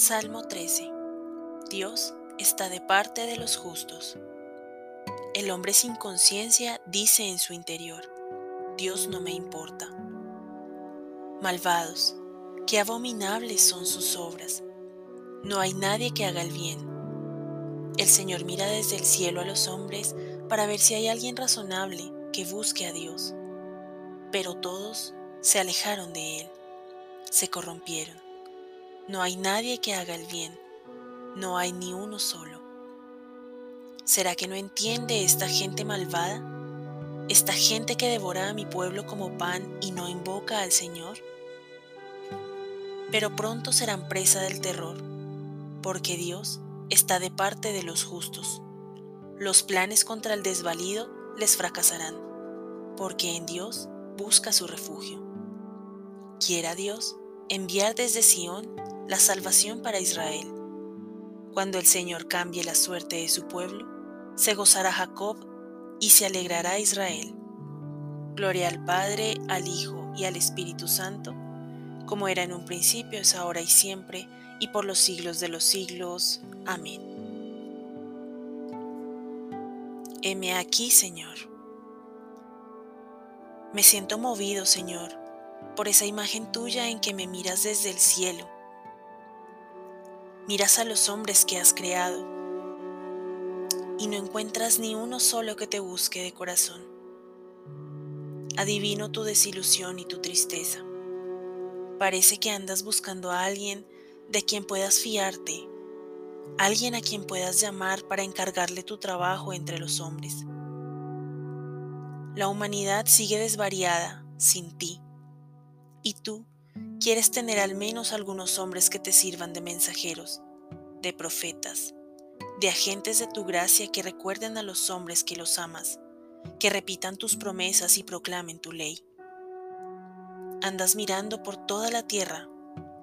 Salmo 13. Dios está de parte de los justos. El hombre sin conciencia dice en su interior, Dios no me importa. Malvados, qué abominables son sus obras. No hay nadie que haga el bien. El Señor mira desde el cielo a los hombres para ver si hay alguien razonable que busque a Dios. Pero todos se alejaron de Él, se corrompieron. No hay nadie que haga el bien, no hay ni uno solo. ¿Será que no entiende esta gente malvada? ¿Esta gente que devora a mi pueblo como pan y no invoca al Señor? Pero pronto serán presa del terror, porque Dios está de parte de los justos. Los planes contra el desvalido les fracasarán, porque en Dios busca su refugio. Quiera Dios enviar desde Sión la salvación para Israel. Cuando el Señor cambie la suerte de su pueblo, se gozará Jacob y se alegrará Israel. Gloria al Padre, al Hijo y al Espíritu Santo, como era en un principio, es ahora y siempre, y por los siglos de los siglos. Amén. Heme aquí, Señor. Me siento movido, Señor, por esa imagen tuya en que me miras desde el cielo Miras a los hombres que has creado y no encuentras ni uno solo que te busque de corazón. Adivino tu desilusión y tu tristeza. Parece que andas buscando a alguien de quien puedas fiarte, alguien a quien puedas llamar para encargarle tu trabajo entre los hombres. La humanidad sigue desvariada sin ti, y tú Quieres tener al menos algunos hombres que te sirvan de mensajeros, de profetas, de agentes de tu gracia que recuerden a los hombres que los amas, que repitan tus promesas y proclamen tu ley. Andas mirando por toda la tierra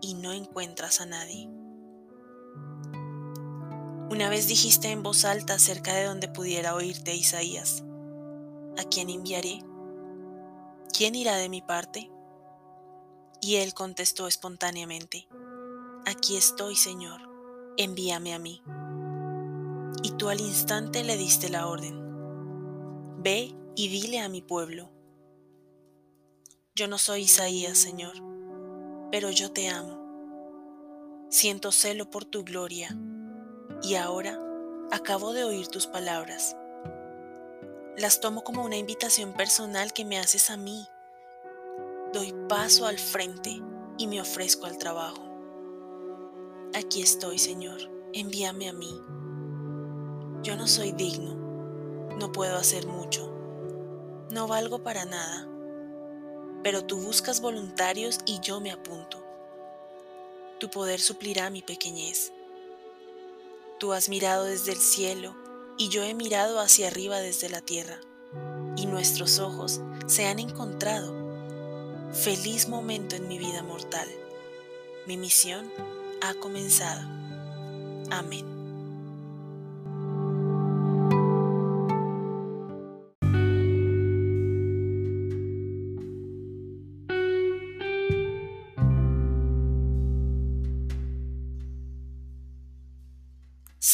y no encuentras a nadie. Una vez dijiste en voz alta cerca de donde pudiera oírte Isaías, ¿a quién enviaré? ¿Quién irá de mi parte? Y él contestó espontáneamente, Aquí estoy, Señor, envíame a mí. Y tú al instante le diste la orden, Ve y dile a mi pueblo. Yo no soy Isaías, Señor, pero yo te amo. Siento celo por tu gloria, y ahora acabo de oír tus palabras. Las tomo como una invitación personal que me haces a mí doy paso al frente y me ofrezco al trabajo. Aquí estoy, Señor, envíame a mí. Yo no soy digno, no puedo hacer mucho, no valgo para nada, pero tú buscas voluntarios y yo me apunto. Tu poder suplirá mi pequeñez. Tú has mirado desde el cielo y yo he mirado hacia arriba desde la tierra, y nuestros ojos se han encontrado Feliz momento en mi vida mortal. Mi misión ha comenzado. Amén.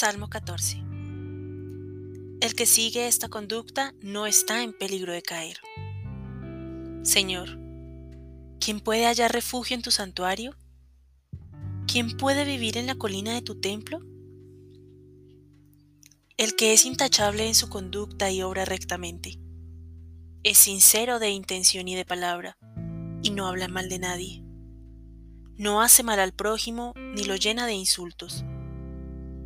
Salmo 14. El que sigue esta conducta no está en peligro de caer. Señor, ¿Quién puede hallar refugio en tu santuario? ¿Quién puede vivir en la colina de tu templo? El que es intachable en su conducta y obra rectamente, es sincero de intención y de palabra, y no habla mal de nadie. No hace mal al prójimo ni lo llena de insultos.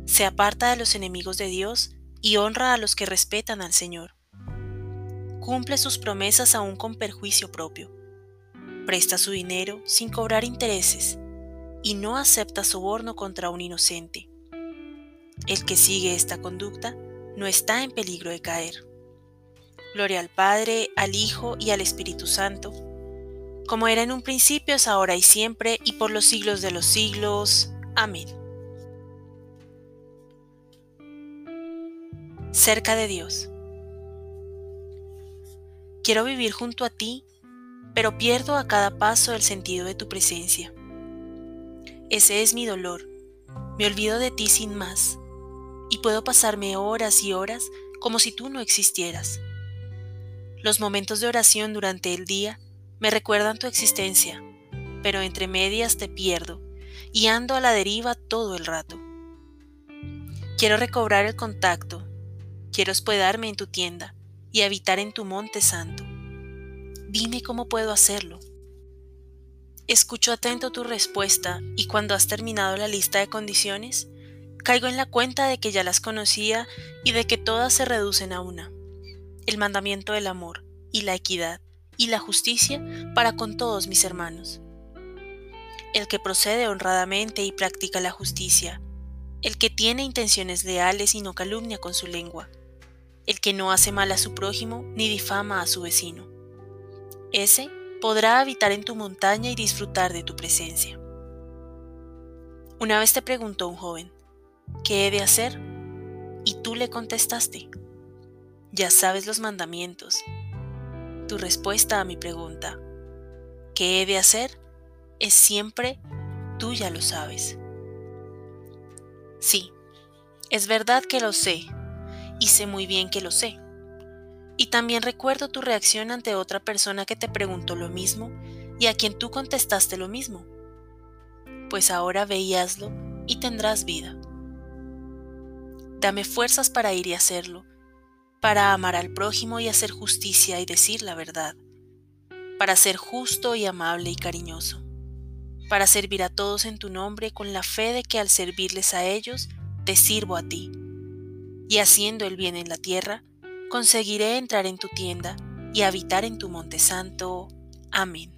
Se aparta de los enemigos de Dios y honra a los que respetan al Señor. Cumple sus promesas aún con perjuicio propio presta su dinero sin cobrar intereses y no acepta soborno contra un inocente. El que sigue esta conducta no está en peligro de caer. Gloria al Padre, al Hijo y al Espíritu Santo, como era en un principio, es ahora y siempre, y por los siglos de los siglos. Amén. Cerca de Dios. Quiero vivir junto a ti pero pierdo a cada paso el sentido de tu presencia. Ese es mi dolor, me olvido de ti sin más, y puedo pasarme horas y horas como si tú no existieras. Los momentos de oración durante el día me recuerdan tu existencia, pero entre medias te pierdo y ando a la deriva todo el rato. Quiero recobrar el contacto, quiero hospedarme en tu tienda y habitar en tu monte santo. Dime cómo puedo hacerlo. Escucho atento tu respuesta y cuando has terminado la lista de condiciones, caigo en la cuenta de que ya las conocía y de que todas se reducen a una. El mandamiento del amor y la equidad y la justicia para con todos mis hermanos. El que procede honradamente y practica la justicia, el que tiene intenciones leales y no calumnia con su lengua, el que no hace mal a su prójimo ni difama a su vecino. Ese podrá habitar en tu montaña y disfrutar de tu presencia. Una vez te preguntó un joven, ¿qué he de hacer? Y tú le contestaste, ya sabes los mandamientos. Tu respuesta a mi pregunta, ¿qué he de hacer? es siempre, tú ya lo sabes. Sí, es verdad que lo sé, y sé muy bien que lo sé. Y también recuerdo tu reacción ante otra persona que te preguntó lo mismo y a quien tú contestaste lo mismo. Pues ahora ve y y tendrás vida. Dame fuerzas para ir y hacerlo, para amar al prójimo y hacer justicia y decir la verdad, para ser justo y amable y cariñoso, para servir a todos en tu nombre con la fe de que al servirles a ellos, te sirvo a ti. Y haciendo el bien en la tierra, conseguiré entrar en tu tienda y habitar en tu monte santo. Amén.